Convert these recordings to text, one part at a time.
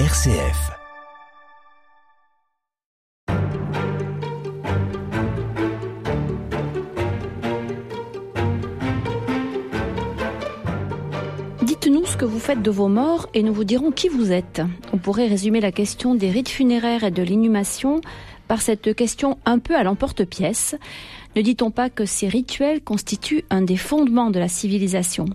RCF. Dites-nous ce que vous faites de vos morts et nous vous dirons qui vous êtes. On pourrait résumer la question des rites funéraires et de l'inhumation par cette question un peu à l'emporte-pièce. Ne dit-on pas que ces rituels constituent un des fondements de la civilisation?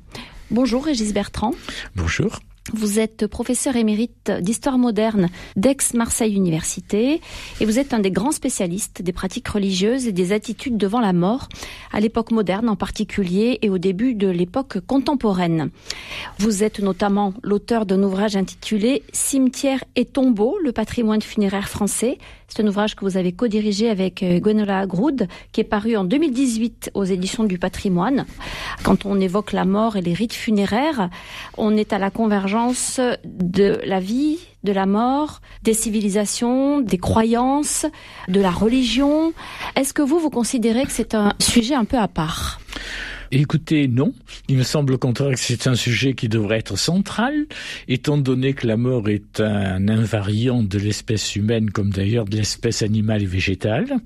Bonjour Régis Bertrand. Bonjour. Vous êtes professeur émérite d'histoire moderne d'Aix-Marseille Université et vous êtes un des grands spécialistes des pratiques religieuses et des attitudes devant la mort, à l'époque moderne en particulier et au début de l'époque contemporaine. Vous êtes notamment l'auteur d'un ouvrage intitulé Cimetières et tombeaux, le patrimoine funéraire français. C'est un ouvrage que vous avez co-dirigé avec euh, Gwenola Groud, qui est paru en 2018 aux éditions du patrimoine. Quand on évoque la mort et les rites funéraires, on est à la convergence de la vie, de la mort, des civilisations, des croyances, de la religion. Est-ce que vous, vous considérez que c'est un sujet un peu à part? Écoutez, non. Il me semble au contraire que c'est un sujet qui devrait être central, étant donné que la mort est un invariant de l'espèce humaine, comme d'ailleurs de l'espèce animale et végétale.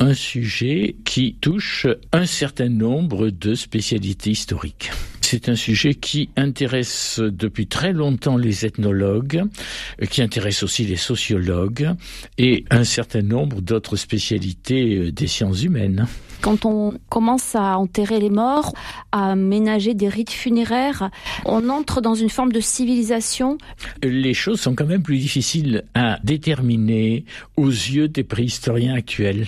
Un sujet qui touche un certain nombre de spécialités historiques c'est un sujet qui intéresse depuis très longtemps les ethnologues, qui intéresse aussi les sociologues et un certain nombre d'autres spécialités euh, des sciences humaines. Quand on commence à enterrer les morts, à ménager des rites funéraires, on entre dans une forme de civilisation. Les choses sont quand même plus difficiles à déterminer aux yeux des préhistoriens actuels.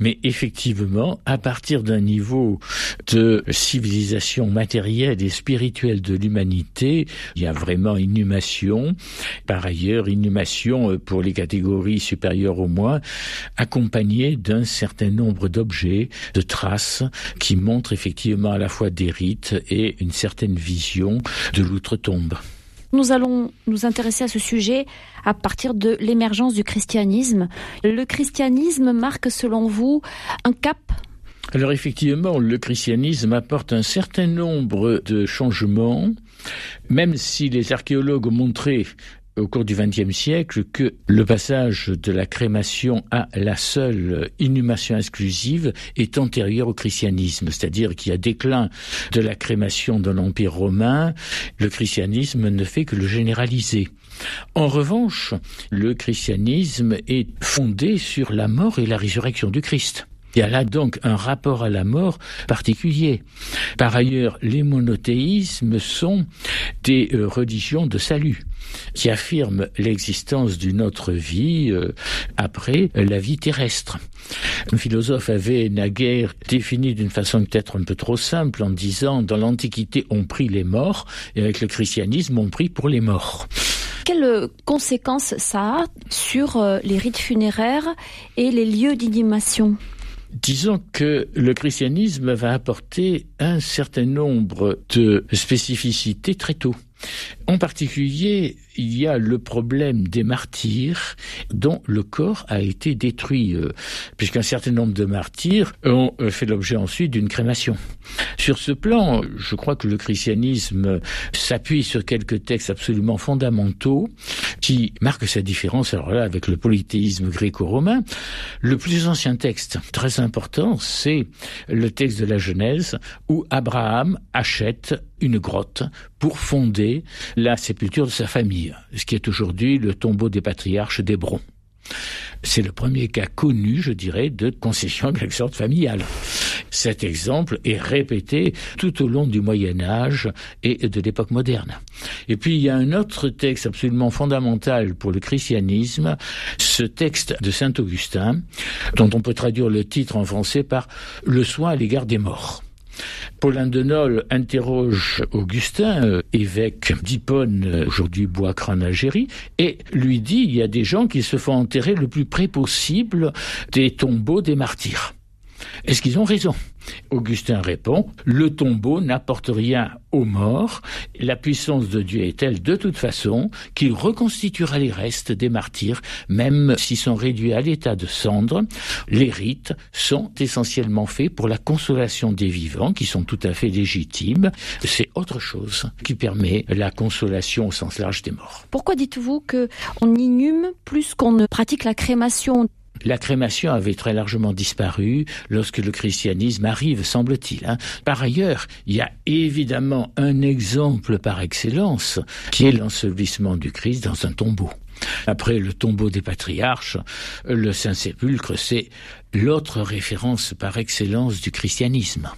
Mais effectivement, à partir d'un niveau de civilisation matérielle et spirituelle de l'humanité, il y a vraiment inhumation. Par ailleurs, inhumation pour les catégories supérieures au moins, accompagnée d'un certain nombre d'objets de traces qui montrent effectivement à la fois des rites et une certaine vision de l'outre-tombe. Nous allons nous intéresser à ce sujet à partir de l'émergence du christianisme. Le christianisme marque, selon vous, un cap alors effectivement, le christianisme apporte un certain nombre de changements, même si les archéologues ont montré au cours du XXe siècle que le passage de la crémation à la seule inhumation exclusive est antérieur au christianisme, c'est-à-dire qu'il y a déclin de la crémation dans l'Empire romain, le christianisme ne fait que le généraliser. En revanche, le christianisme est fondé sur la mort et la résurrection du Christ. Il y a donc un rapport à la mort particulier. Par ailleurs, les monothéismes sont des euh, religions de salut qui affirment l'existence d'une autre vie euh, après la vie terrestre. Un philosophe avait naguère défini d'une façon peut-être un peu trop simple en disant dans l'Antiquité on prie les morts et avec le christianisme on prie pour les morts quelles conséquences ça a sur euh, les rites funéraires et les lieux d'inhumation? Disons que le christianisme va apporter un certain nombre de spécificités très tôt. En particulier, il y a le problème des martyrs dont le corps a été détruit, euh, puisqu'un certain nombre de martyrs ont euh, fait l'objet ensuite d'une crémation. Sur ce plan, je crois que le christianisme s'appuie sur quelques textes absolument fondamentaux qui marquent sa différence, avec le polythéisme gréco-romain. Le plus ancien texte, très important, c'est le texte de la Genèse, où Abraham achète une grotte pour fonder la sépulture de sa famille, ce qui est aujourd'hui le tombeau des patriarches d'Hébron. C'est le premier cas connu, je dirais, de concession quelque sorte familiale. Cet exemple est répété tout au long du Moyen Âge et de l'époque moderne. Et puis il y a un autre texte absolument fondamental pour le christianisme, ce texte de Saint Augustin, dont on peut traduire le titre en français par Le soin à l'égard des morts. Paulin de Nol interroge Augustin, euh, évêque d'Hippone, euh, aujourd'hui Bois-Crâne Algérie, et lui dit il y a des gens qui se font enterrer le plus près possible des tombeaux des martyrs. Est-ce qu'ils ont raison? Augustin répond, le tombeau n'apporte rien aux morts, la puissance de Dieu est telle de toute façon qu'il reconstituera les restes des martyrs, même s'ils sont réduits à l'état de cendres. Les rites sont essentiellement faits pour la consolation des vivants, qui sont tout à fait légitimes. C'est autre chose qui permet la consolation au sens large des morts. Pourquoi dites-vous que on inhume plus qu'on ne pratique la crémation la crémation avait très largement disparu lorsque le christianisme arrive, semble-t-il. Hein. Par ailleurs, il y a évidemment un exemple par excellence, qui est l'ensevelissement du Christ dans un tombeau. Après le tombeau des patriarches, le Saint-Sépulcre, c'est l'autre référence par excellence du christianisme.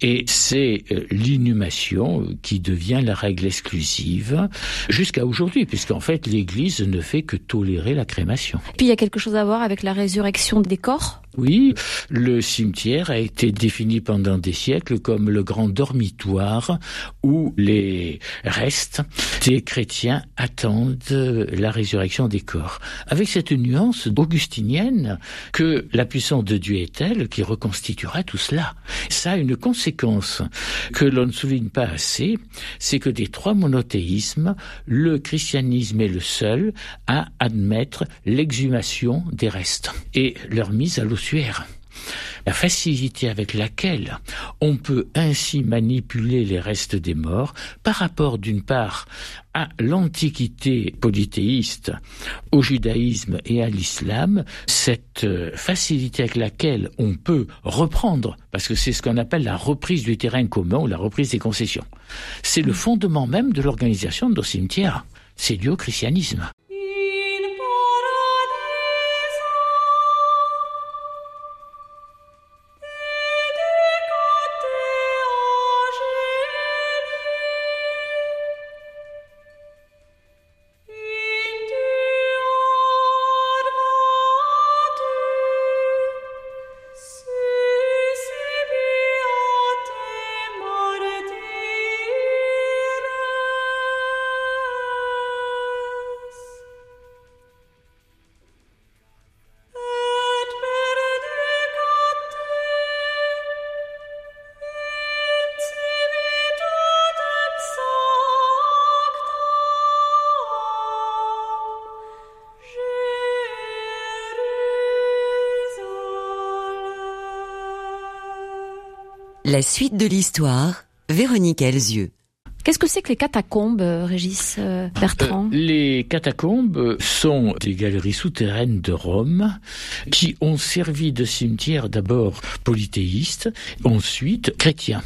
Et c'est euh, l'inhumation qui devient la règle exclusive jusqu'à aujourd'hui, puisqu'en fait l'Église ne fait que tolérer la crémation. Puis il y a quelque chose à voir avec la résurrection des corps? Oui, le cimetière a été défini pendant des siècles comme le grand dormitoire où les restes des chrétiens attendent la résurrection des corps. Avec cette nuance augustinienne que la puissance de Dieu est telle qui reconstituera tout cela. Ça a une conséquence que l'on ne souligne pas assez, c'est que des trois monothéismes, le christianisme est le seul à admettre l'exhumation des restes et leur mise à l'eau la facilité avec laquelle on peut ainsi manipuler les restes des morts par rapport d'une part à l'antiquité polythéiste, au judaïsme et à l'islam, cette euh, facilité avec laquelle on peut reprendre, parce que c'est ce qu'on appelle la reprise du terrain commun ou la reprise des concessions. C'est le fondement même de l'organisation de nos cimetières. C'est dû au christianisme. La suite de l'histoire, Véronique Elzieux. Qu'est-ce que c'est que les catacombes, euh, Régis euh, Bertrand euh, Les catacombes sont des galeries souterraines de Rome qui ont servi de cimetière d'abord polythéiste, ensuite chrétien.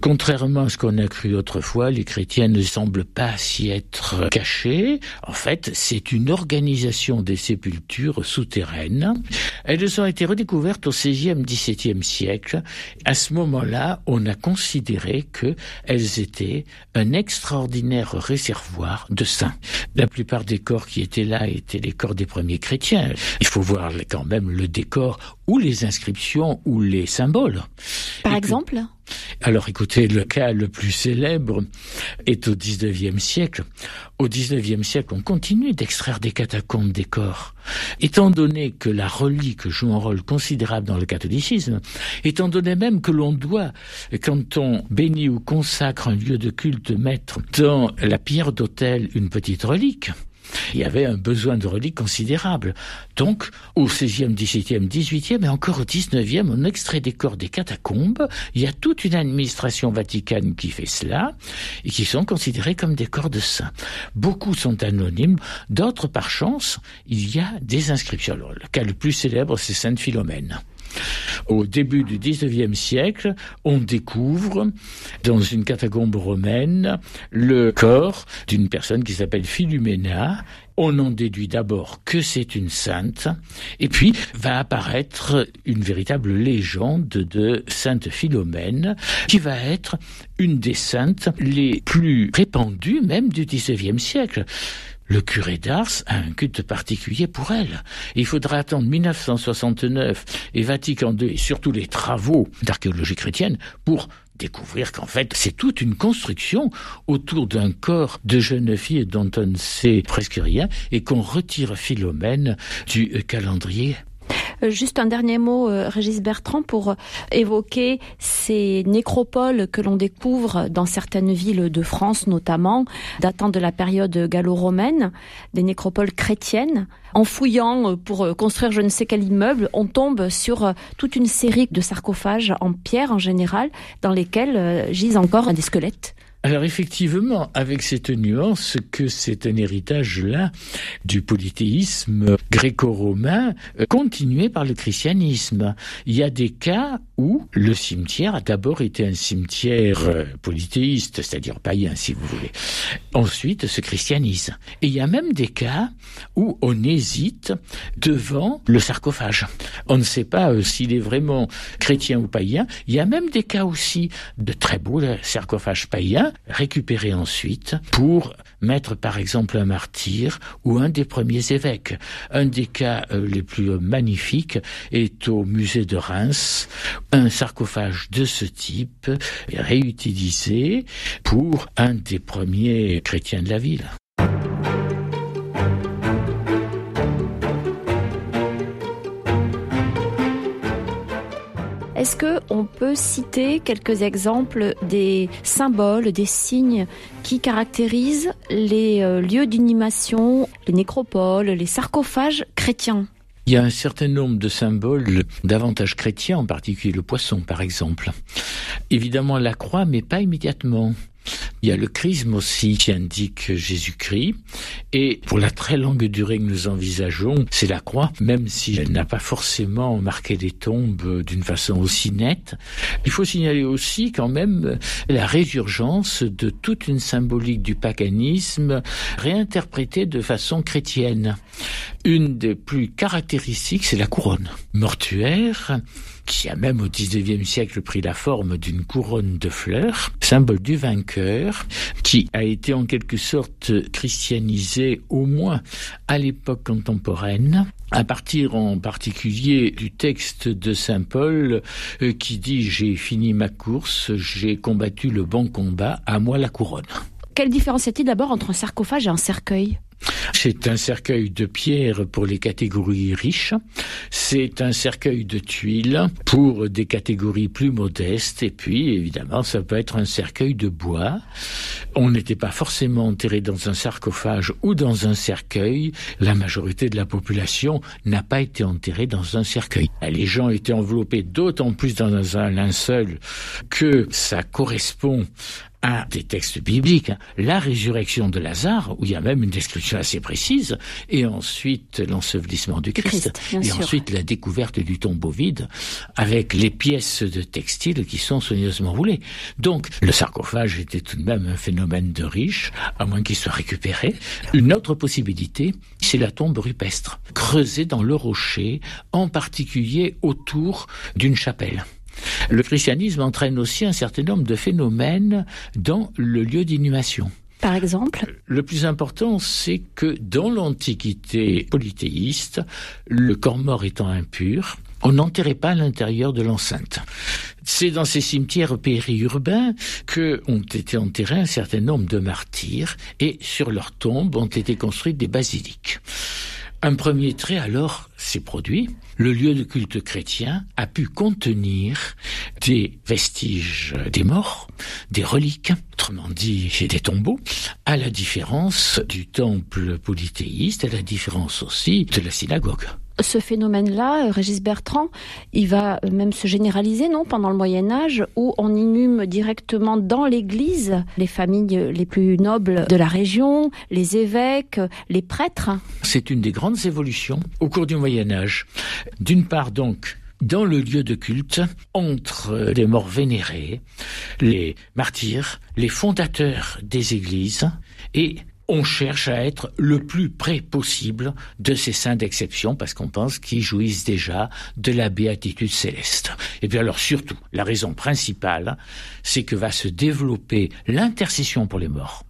Contrairement à ce qu'on a cru autrefois, les chrétiens ne semblent pas s'y être cachés. En fait, c'est une organisation des sépultures souterraines. Elles ont été redécouvertes au XVIe, XVIIe siècle. À ce moment-là, on a considéré qu'elles étaient un extraordinaire réservoir de saints. La plupart des corps qui étaient là étaient les corps des premiers chrétiens. Il faut voir quand même le décor ou les inscriptions ou les symboles. Par exemple alors écoutez, le cas le plus célèbre est au XIXe siècle. Au XIXe siècle, on continue d'extraire des catacombes des corps. Étant donné que la relique joue un rôle considérable dans le catholicisme, étant donné même que l'on doit, quand on bénit ou consacre un lieu de culte, mettre dans la pierre d'autel une petite relique, il y avait un besoin de reliques considérable. Donc, au XVIe, XVIIe, XVIIIe et encore au XIXe, on extrait des corps des catacombes. Il y a toute une administration vaticane qui fait cela et qui sont considérés comme des corps de saints. Beaucoup sont anonymes, d'autres par chance, il y a des inscriptions. le cas le plus célèbre, c'est Sainte Philomène. Au début du XIXe siècle, on découvre dans une catacombe romaine le corps d'une personne qui s'appelle Philumena. On en déduit d'abord que c'est une sainte, et puis va apparaître une véritable légende de Sainte Philomène, qui va être une des saintes les plus répandues même du XIXe siècle. Le curé d'Ars a un culte particulier pour elle. il faudra attendre 1969 et Vatican II et surtout les travaux d'archéologie chrétienne pour découvrir qu'en fait c'est toute une construction autour d'un corps de jeune fille dont on ne sait presque rien et qu'on retire Philomène du calendrier juste un dernier mot, euh, Régis Bertrand, pour évoquer ces nécropoles que l'on découvre dans certaines villes de France, notamment, datant de la période gallo-romaine, des nécropoles chrétiennes. En fouillant pour construire je ne sais quel immeuble, on tombe sur toute une série de sarcophages en pierre en général, dans lesquels gisent encore des squelettes. Alors effectivement, avec cette nuance que c'est un héritage-là du polythéisme gréco-romain euh, continué par le christianisme. Il y a des cas où le cimetière a d'abord été un cimetière euh, polythéiste, c'est-à-dire païen si vous voulez. Ensuite se christianise. Et il y a même des cas où on hésite devant le sarcophage. On ne sait pas euh, s'il est vraiment chrétien ou païen. Il y a même des cas aussi de très beaux sarcophages païens récupéré ensuite pour mettre par exemple un martyr ou un des premiers évêques. Un des cas euh, les plus magnifiques est au musée de Reims, un sarcophage de ce type réutilisé pour un des premiers chrétiens de la ville. Est-ce que on peut citer quelques exemples des symboles, des signes qui caractérisent les euh, lieux d'inhumation, les nécropoles, les sarcophages chrétiens? Il y a un certain nombre de symboles davantage chrétiens, en particulier le poisson par exemple. Évidemment la croix, mais pas immédiatement. Il y a le chrisme aussi qui indique Jésus-Christ. Et pour la très longue durée que nous envisageons, c'est la croix, même si elle n'a pas forcément marqué les tombes d'une façon aussi nette. Il faut signaler aussi quand même la résurgence de toute une symbolique du paganisme réinterprétée de façon chrétienne. Une des plus caractéristiques, c'est la couronne mortuaire qui a même au XIXe siècle pris la forme d'une couronne de fleurs, symbole du vainqueur, qui a été en quelque sorte christianisé au moins à l'époque contemporaine, à partir en particulier du texte de Saint Paul euh, qui dit J'ai fini ma course, j'ai combattu le bon combat, à moi la couronne. Quelle différence y a-t-il d'abord entre un sarcophage et un cercueil? C'est un cercueil de pierre pour les catégories riches. C'est un cercueil de tuiles pour des catégories plus modestes. Et puis, évidemment, ça peut être un cercueil de bois. On n'était pas forcément enterré dans un sarcophage ou dans un cercueil. La majorité de la population n'a pas été enterrée dans un cercueil. Les gens étaient enveloppés d'autant plus dans un linceul que ça correspond à des textes bibliques, hein. la résurrection de Lazare, où il y a même une description assez précise, et ensuite l'ensevelissement du Christ, et ensuite la découverte du tombeau vide, avec les pièces de textile qui sont soigneusement roulées. Donc le sarcophage était tout de même un phénomène de riche, à moins qu'il soit récupéré. Une autre possibilité, c'est la tombe rupestre, creusée dans le rocher, en particulier autour d'une chapelle. Le christianisme entraîne aussi un certain nombre de phénomènes dans le lieu d'inhumation. Par exemple Le plus important, c'est que dans l'Antiquité polythéiste, le corps mort étant impur, on n'enterrait pas à l'intérieur de l'enceinte. C'est dans ces cimetières périurbains que ont été enterrés un certain nombre de martyrs et sur leurs tombes ont été construites des basiliques. Un premier trait alors s'est produit. Le lieu de culte chrétien a pu contenir des vestiges des morts, des reliques, autrement dit des tombeaux, à la différence du temple polythéiste, à la différence aussi de la synagogue ce phénomène-là, Régis Bertrand, il va même se généraliser, non, pendant le Moyen Âge, où on inhume directement dans l'Église les familles les plus nobles de la région, les évêques, les prêtres. C'est une des grandes évolutions au cours du Moyen D'une part, donc, dans le lieu de culte, entre les morts vénérés, les martyrs, les fondateurs des églises et on cherche à être le plus près possible de ces saints d'exception parce qu'on pense qu'ils jouissent déjà de la béatitude céleste. Et bien alors surtout, la raison principale, c'est que va se développer l'intercession pour les morts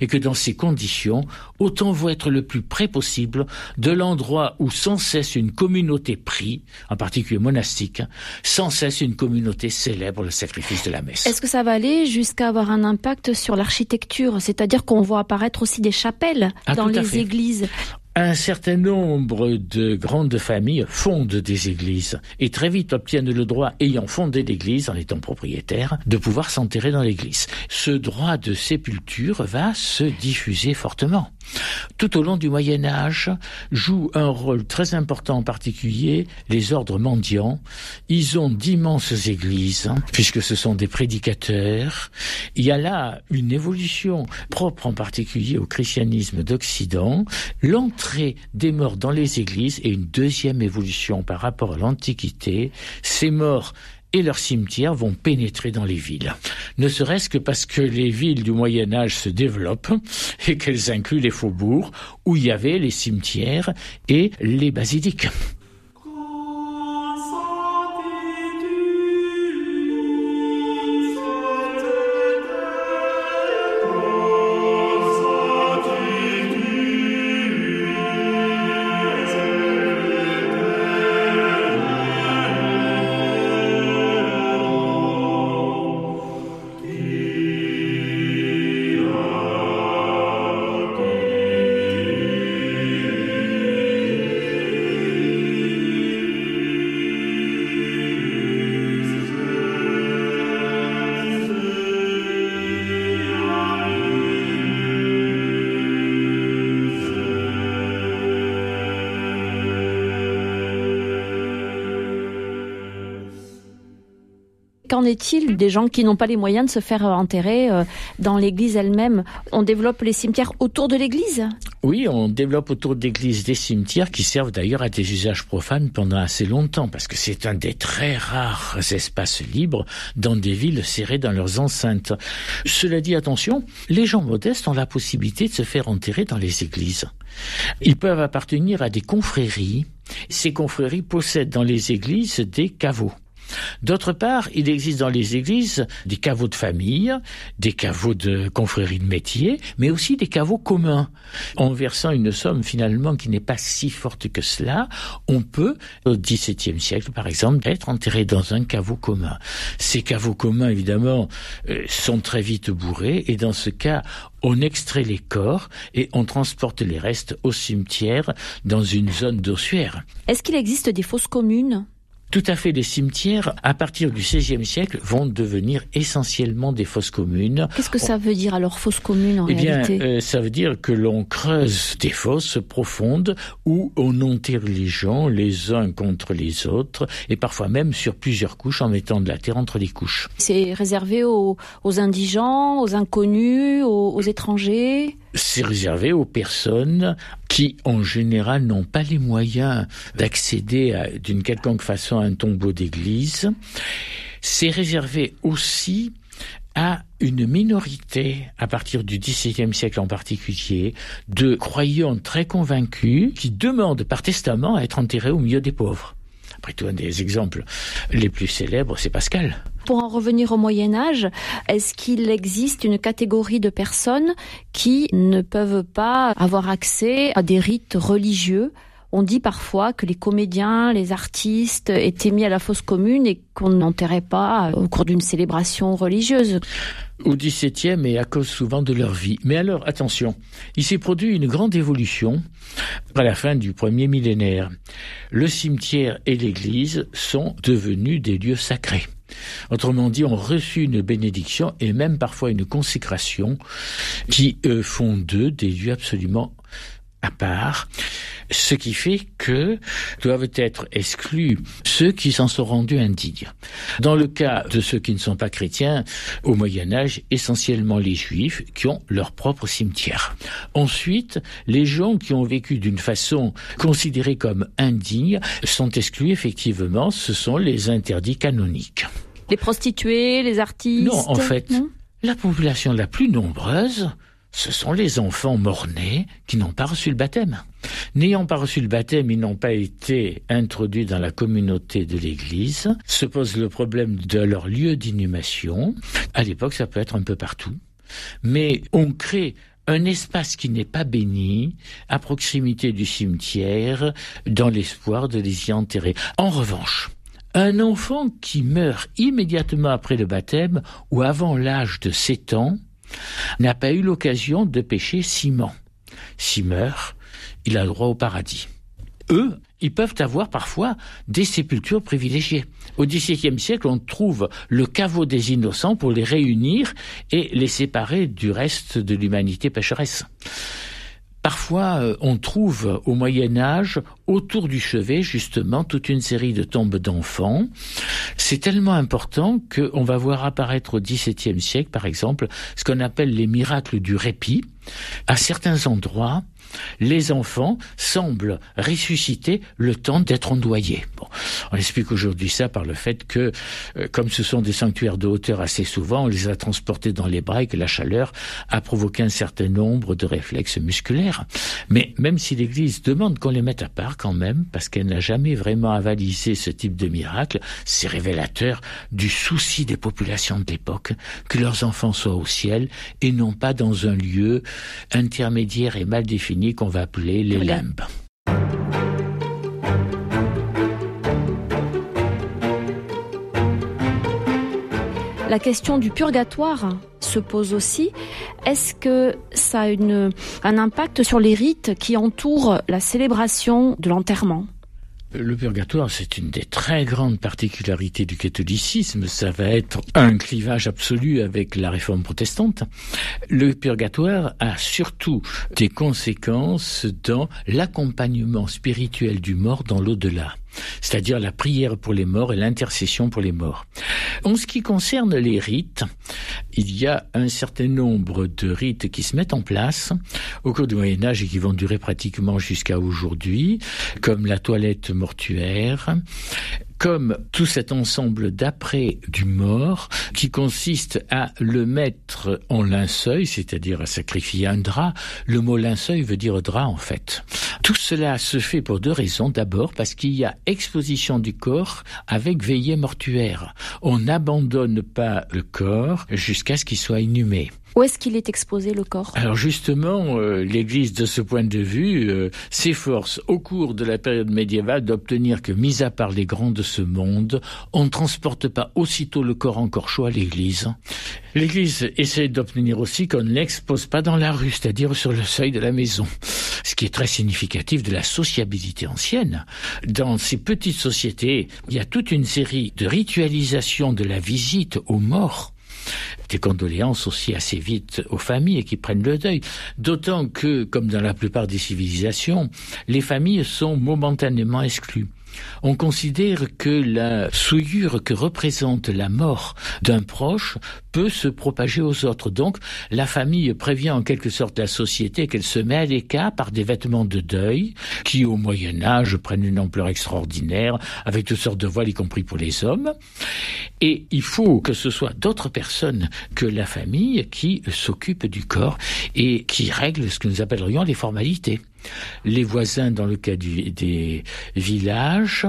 et que dans ces conditions, autant vaut être le plus près possible de l'endroit où sans cesse une communauté prie, en particulier monastique, sans cesse une communauté célèbre le sacrifice de la messe. Est-ce que ça va aller jusqu'à avoir un impact sur l'architecture, c'est-à-dire qu'on voit apparaître aussi des chapelles ah, dans les églises un certain nombre de grandes familles fondent des églises et très vite obtiennent le droit, ayant fondé l'église, en étant propriétaire, de pouvoir s'enterrer dans l'église. Ce droit de sépulture va se diffuser fortement. Tout au long du Moyen Âge, jouent un rôle très important en particulier les ordres mendiants. Ils ont d'immenses églises, puisque ce sont des prédicateurs. Il y a là une évolution propre en particulier au christianisme d'Occident, des morts dans les églises et une deuxième évolution par rapport à l'Antiquité. Ces morts et leurs cimetières vont pénétrer dans les villes. Ne serait-ce que parce que les villes du Moyen Âge se développent et qu'elles incluent les faubourgs où il y avait les cimetières et les basiliques. Est-il des gens qui n'ont pas les moyens de se faire enterrer euh, dans l'église elle-même? On développe les cimetières autour de l'église? Oui, on développe autour de l'église des cimetières qui servent d'ailleurs à des usages profanes pendant assez longtemps, parce que c'est un des très rares espaces libres dans des villes serrées dans leurs enceintes. Cela dit, attention, les gens modestes ont la possibilité de se faire enterrer dans les églises. Ils peuvent appartenir à des confréries. Ces confréries possèdent dans les églises des caveaux. D'autre part, il existe dans les églises des caveaux de famille, des caveaux de confrérie de métier, mais aussi des caveaux communs. En versant une somme finalement qui n'est pas si forte que cela, on peut, au XVIIe siècle par exemple, être enterré dans un caveau commun. Ces caveaux communs, évidemment, euh, sont très vite bourrés, et dans ce cas, on extrait les corps et on transporte les restes au cimetière dans une zone d'ossuaire. Est-ce qu'il existe des fosses communes? Tout à fait, les cimetières, à partir du XVIe siècle, vont devenir essentiellement des fosses communes. Qu'est-ce que ça veut dire alors, fosse commune en eh bien, réalité? euh, ça veut dire que l'on creuse des fosses profondes où on enterre les gens les uns contre les autres et parfois même sur plusieurs couches en mettant de la terre entre les couches. C'est réservé aux, aux, indigents, aux inconnus, aux, aux étrangers? C'est réservé aux personnes qui, en général, n'ont pas les moyens d'accéder d'une quelconque façon un tombeau d'église. C'est réservé aussi à une minorité, à partir du XVIIe siècle en particulier, de croyants très convaincus qui demandent par testament à être enterrés au milieu des pauvres. Après tout, un des exemples les plus célèbres, c'est Pascal. Pour en revenir au Moyen Âge, est-ce qu'il existe une catégorie de personnes qui ne peuvent pas avoir accès à des rites religieux on dit parfois que les comédiens, les artistes étaient mis à la fosse commune et qu'on n'enterrait pas au cours d'une célébration religieuse. Au XVIIe et à cause souvent de leur vie. Mais alors, attention, il s'est produit une grande évolution à la fin du premier millénaire. Le cimetière et l'église sont devenus des lieux sacrés. Autrement dit, on reçu une bénédiction et même parfois une consécration qui euh, font d'eux des lieux absolument à part, ce qui fait que doivent être exclus ceux qui s'en sont rendus indignes. Dans le cas de ceux qui ne sont pas chrétiens, au Moyen Âge, essentiellement les juifs qui ont leur propre cimetière. Ensuite, les gens qui ont vécu d'une façon considérée comme indigne sont exclus effectivement, ce sont les interdits canoniques. Les prostituées, les artistes Non, en fait, la population la plus nombreuse, ce sont les enfants mort-nés qui n'ont pas reçu le baptême. N'ayant pas reçu le baptême, ils n'ont pas été introduits dans la communauté de l'Église. Se pose le problème de leur lieu d'inhumation. À l'époque, ça peut être un peu partout. Mais on crée un espace qui n'est pas béni à proximité du cimetière dans l'espoir de les y enterrer. En revanche, un enfant qui meurt immédiatement après le baptême ou avant l'âge de 7 ans n'a pas eu l'occasion de pêcher ciment. S'il meurt, il a droit au paradis. Eux, ils peuvent avoir parfois des sépultures privilégiées. Au XVIIe siècle, on trouve le caveau des innocents pour les réunir et les séparer du reste de l'humanité pécheresse. Parfois, euh, on trouve au Moyen Âge, autour du chevet, justement, toute une série de tombes d'enfants. C'est tellement important qu'on va voir apparaître au XVIIe siècle, par exemple, ce qu'on appelle les miracles du répit. À certains endroits, les enfants semblent ressusciter le temps d'être ondoyés. On explique aujourd'hui ça par le fait que, euh, comme ce sont des sanctuaires de hauteur assez souvent, on les a transportés dans les bras et que la chaleur a provoqué un certain nombre de réflexes musculaires. Mais même si l'Église demande qu'on les mette à part quand même, parce qu'elle n'a jamais vraiment avalisé ce type de miracle, c'est révélateur du souci des populations de l'époque que leurs enfants soient au ciel et non pas dans un lieu intermédiaire et mal défini qu'on va appeler les limbes. La question du purgatoire se pose aussi. Est-ce que ça a une, un impact sur les rites qui entourent la célébration de l'enterrement? Le purgatoire, c'est une des très grandes particularités du catholicisme. Ça va être un clivage absolu avec la réforme protestante. Le purgatoire a surtout des conséquences dans l'accompagnement spirituel du mort dans l'au-delà c'est-à-dire la prière pour les morts et l'intercession pour les morts. En ce qui concerne les rites, il y a un certain nombre de rites qui se mettent en place au cours du Moyen Âge et qui vont durer pratiquement jusqu'à aujourd'hui, comme la toilette mortuaire, comme tout cet ensemble d'après du mort qui consiste à le mettre en linceul, c'est-à-dire à sacrifier un drap. Le mot linceul veut dire drap en fait. Tout cela se fait pour deux raisons. D'abord parce qu'il y a exposition du corps avec veillée mortuaire. On n'abandonne pas le corps jusqu'à ce qu'il soit inhumé. Où est-ce qu'il est exposé le corps? Alors justement, euh, l'Église, de ce point de vue, euh, s'efforce au cours de la période médiévale d'obtenir que, mis à part les grands de ce monde, on ne transporte pas aussitôt le corps encore chaud à l'Église. L'Église essaie d'obtenir aussi qu'on ne l'expose pas dans la rue, c'est-à-dire sur le seuil de la maison. Ce qui est très significatif de la sociabilité ancienne. Dans ces petites sociétés, il y a toute une série de ritualisations de la visite aux morts des condoléances aussi assez vite aux familles qui prennent le deuil. D'autant que, comme dans la plupart des civilisations, les familles sont momentanément exclues. On considère que la souillure que représente la mort d'un proche peut se propager aux autres. Donc, la famille prévient en quelque sorte la société qu'elle se met à l'écart par des vêtements de deuil qui, au Moyen Âge, prennent une ampleur extraordinaire avec toutes sortes de voiles, y compris pour les hommes. Et il faut que ce soit d'autres personnes que la famille qui s'occupent du corps et qui règlent ce que nous appellerions les formalités les voisins dans le cas des villages,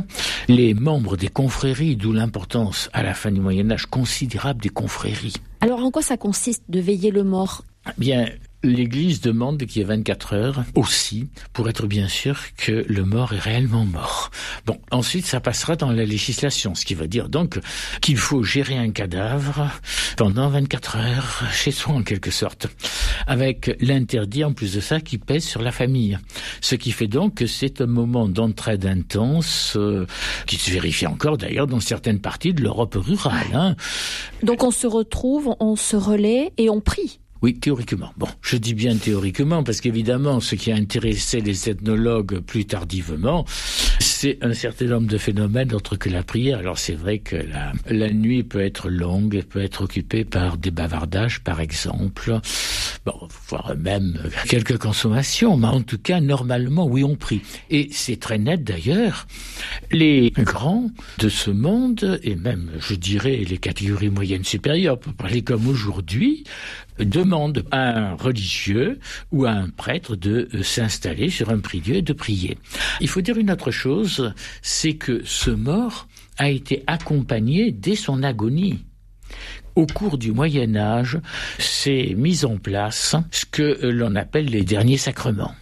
les membres des confréries, d'où l'importance à la fin du Moyen Âge considérable des confréries. Alors en quoi ça consiste de veiller le mort? Bien, L'Église demande qu'il y ait 24 heures aussi pour être bien sûr que le mort est réellement mort. Bon, ensuite ça passera dans la législation, ce qui veut dire donc qu'il faut gérer un cadavre pendant 24 heures chez soi en quelque sorte, avec l'interdit en plus de ça qui pèse sur la famille. Ce qui fait donc que c'est un moment d'entraide intense euh, qui se vérifie encore d'ailleurs dans certaines parties de l'Europe rurale. Hein. Donc on se retrouve, on se relaie et on prie. Oui, théoriquement. Bon, je dis bien théoriquement parce qu'évidemment, ce qui a intéressé les ethnologues plus tardivement, c'est un certain nombre de phénomènes autres que la prière. Alors c'est vrai que la, nuit peut être longue, peut être occupée par des bavardages, par exemple, voire même quelques consommations, mais en tout cas, normalement, oui, on prie. Et c'est très net d'ailleurs. Les grands de ce monde, et même, je dirais, les catégories moyennes supérieures, pour parler comme aujourd'hui, demande à un religieux ou à un prêtre de euh, s'installer sur un prie-dieu et de prier. Il faut dire une autre chose, c'est que ce mort a été accompagné dès son agonie au cours du Moyen Âge, s'est mis en place ce que l'on appelle les derniers sacrements.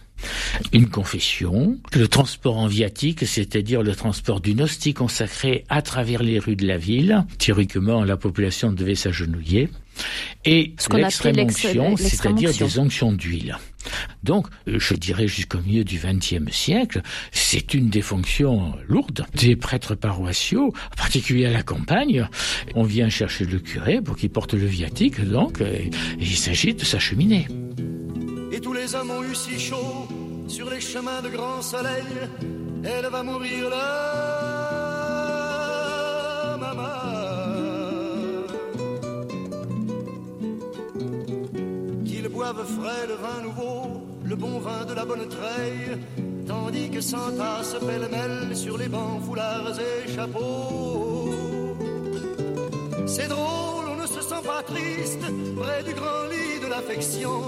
Une confession, le transport en viatique, c'est-à-dire le transport d'une hostie consacrée à travers les rues de la ville. Théoriquement, la population devait s'agenouiller et l'extrême onction, c'est-à-dire des onctions d'huile. Donc, je dirais jusqu'au milieu du XXe siècle, c'est une des fonctions lourdes des prêtres paroissiaux, en particulier à la campagne. On vient chercher le curé pour qu'il porte le viatique, donc, et il s'agit de s'acheminer. Et tous les hommes ont eu si chaud sur les chemins de grand soleil, elle va mourir là, maman. Boivent frais le vin nouveau, le bon vin de la bonne treille, tandis que s'entassent pêle-mêle sur les bancs, foulards et chapeaux. C'est drôle, on ne se sent pas triste près du grand lit de l'affection.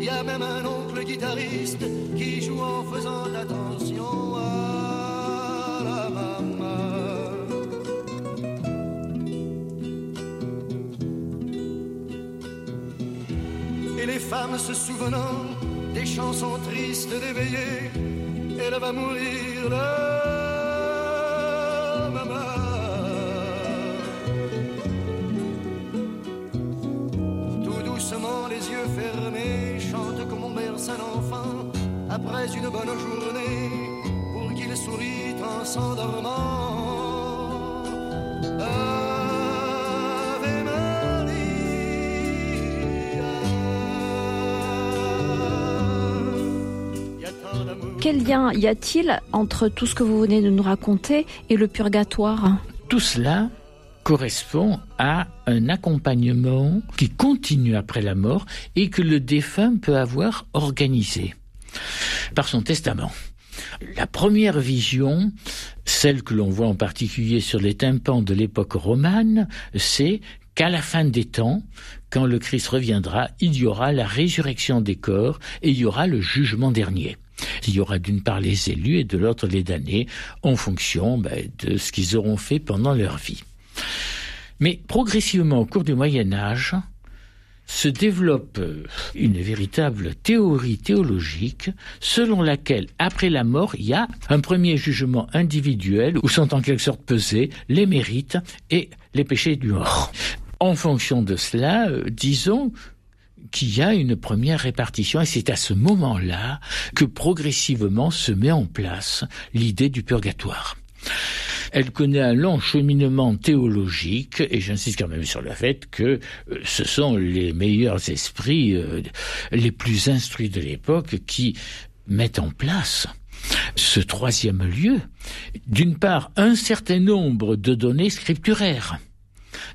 Il y a même un oncle guitariste qui joue en faisant attention à femmes se souvenant des chansons tristes d'éveillé, elle va mourir. Tout doucement, les yeux fermés, chante comme on berce un enfant après une bonne journée pour qu'il sourit en s'endormant. Ave Quel lien y a-t-il entre tout ce que vous venez de nous raconter et le purgatoire Tout cela correspond à un accompagnement qui continue après la mort et que le défunt peut avoir organisé par son testament. La première vision, celle que l'on voit en particulier sur les tympans de l'époque romane, c'est qu'à la fin des temps, quand le Christ reviendra, il y aura la résurrection des corps et il y aura le jugement dernier. Il y aura d'une part les élus et de l'autre les damnés en fonction ben, de ce qu'ils auront fait pendant leur vie. Mais progressivement au cours du Moyen Âge, se développe une véritable théorie théologique selon laquelle, après la mort, il y a un premier jugement individuel où sont en quelque sorte pesés les mérites et les péchés du mort. En fonction de cela, euh, disons qu'il y a une première répartition et c'est à ce moment-là que progressivement se met en place l'idée du purgatoire. Elle connaît un long cheminement théologique, et j'insiste quand même sur le fait que euh, ce sont les meilleurs esprits, euh, les plus instruits de l'époque, qui mettent en place ce troisième lieu. D'une part, un certain nombre de données scripturaires.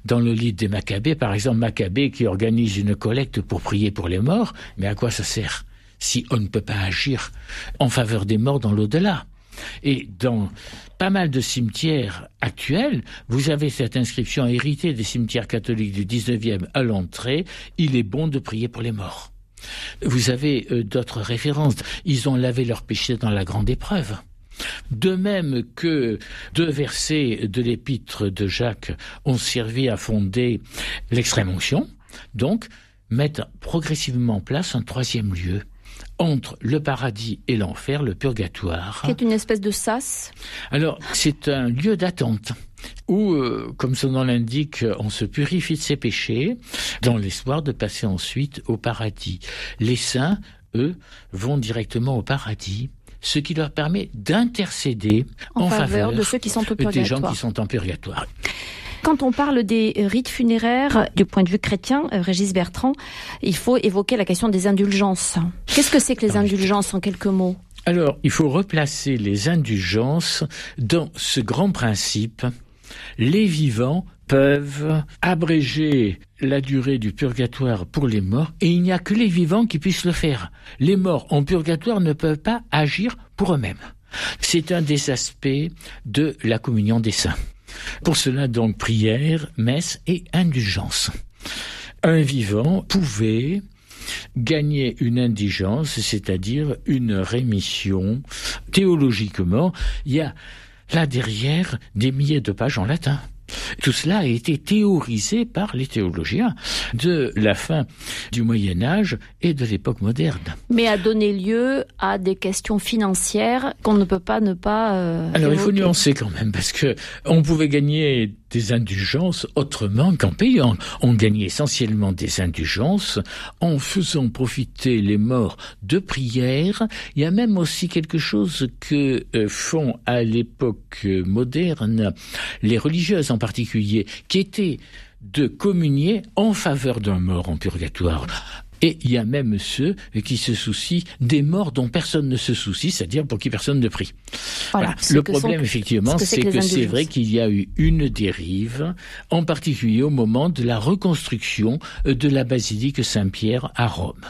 Dans le livre des Maccabées, par exemple, Maccabée qui organise une collecte pour prier pour les morts, mais à quoi ça sert si on ne peut pas agir en faveur des morts dans l'au-delà? Et dans pas mal de cimetières actuels, vous avez cette inscription héritée des cimetières catholiques du 19e à l'entrée, il est bon de prier pour les morts. Vous avez euh, d'autres références. Ils ont lavé leurs péchés dans la grande épreuve. De même que deux versets de l'épître de Jacques ont servi à fonder l'extrême onction, donc mettre progressivement en place un troisième lieu entre le paradis et l'enfer, le purgatoire. Qui est une espèce de sas Alors, c'est un lieu d'attente où, euh, comme son nom l'indique, on se purifie de ses péchés dans l'espoir de passer ensuite au paradis. Les saints, eux, vont directement au paradis ce qui leur permet d'intercéder en, en faveur, de ceux qui sont au des gens qui sont en purgatoire. Quand on parle des rites funéraires du point de vue chrétien, euh, Régis Bertrand, il faut évoquer la question des indulgences. Qu'est-ce que c'est que les Ah indulgences en quelques mots? Alors, il faut replacer les indulgences dans ce grand principe. Les vivants peuvent abréger la durée du purgatoire pour les morts et il n'y a que les vivants qui puissent le faire. Les morts en purgatoire ne peuvent pas agir pour eux-mêmes. C'est un des aspects de la communion des saints. Pour cela, donc, prière, messe et indulgence. Un vivant pouvait gagner une indigence, c'est-à-dire une rémission. Théologiquement, il y a là derrière des milliers de pages en latin. Tout cela a été théorisé par les théologiens de la fin du Moyen Âge et de l'époque moderne. Mais a donné lieu à des questions financières qu'on ne peut pas ne pas. euh, Alors il faut nuancer quand même parce que on pouvait gagner des indulgences autrement qu'en payant. On gagnait essentiellement des indulgences en faisant profiter les morts de prières. Il y a même aussi quelque chose que euh, font à l'époque moderne les religieuses en particulier, qui étaient de communier en faveur d'un mort en purgatoire. Et il y a même ceux qui se soucient des morts dont personne ne se soucie, c'est-à-dire pour qui personne ne prie. Voilà. Le problème, effectivement, c'est que c'est vrai qu'il y a eu une dérive, en particulier au moment de la reconstruction de la basilique Saint-Pierre à Rome.